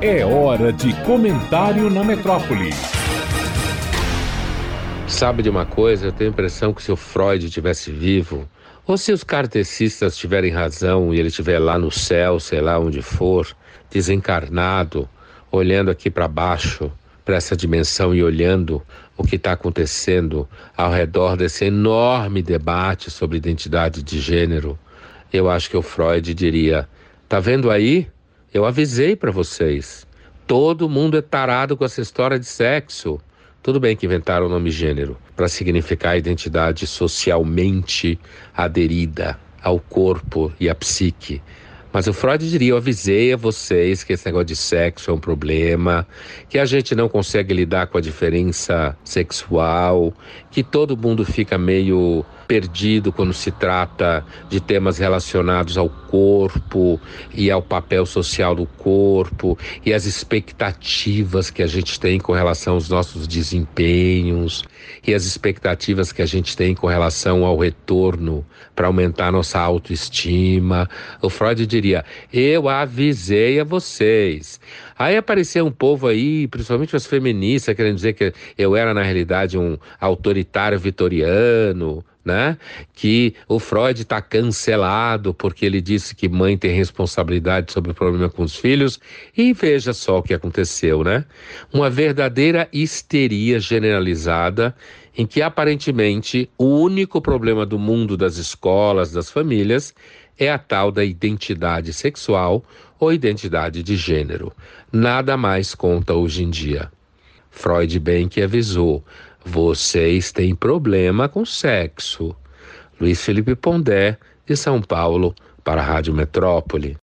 É hora de comentário na metrópole. Sabe de uma coisa? Eu tenho a impressão que se o Freud tivesse vivo, ou se os kardecistas tiverem razão e ele estiver lá no céu, sei lá onde for, desencarnado, olhando aqui para baixo, para essa dimensão e olhando o que está acontecendo ao redor desse enorme debate sobre identidade de gênero, eu acho que o Freud diria: tá vendo aí? Eu avisei para vocês. Todo mundo é tarado com essa história de sexo. Tudo bem que inventaram o nome gênero para significar a identidade socialmente aderida ao corpo e à psique. Mas o Freud diria: eu avisei a vocês que esse negócio de sexo é um problema, que a gente não consegue lidar com a diferença sexual, que todo mundo fica meio perdido quando se trata de temas relacionados ao corpo e ao papel social do corpo e as expectativas que a gente tem com relação aos nossos desempenhos e as expectativas que a gente tem com relação ao retorno para aumentar nossa autoestima. O Freud diria: Eu avisei a vocês. Aí aparecia um povo aí, principalmente as feministas, querendo dizer que eu era, na realidade, um autoritário vitoriano, né? Que o Freud está cancelado porque ele disse que mãe tem responsabilidade sobre o problema com os filhos. E veja só o que aconteceu, né? Uma verdadeira histeria generalizada em que aparentemente o único problema do mundo das escolas, das famílias, é a tal da identidade sexual ou identidade de gênero. Nada mais conta hoje em dia. Freud bem que avisou: vocês têm problema com sexo. Luiz Felipe Pondé, de São Paulo, para a Rádio Metrópole.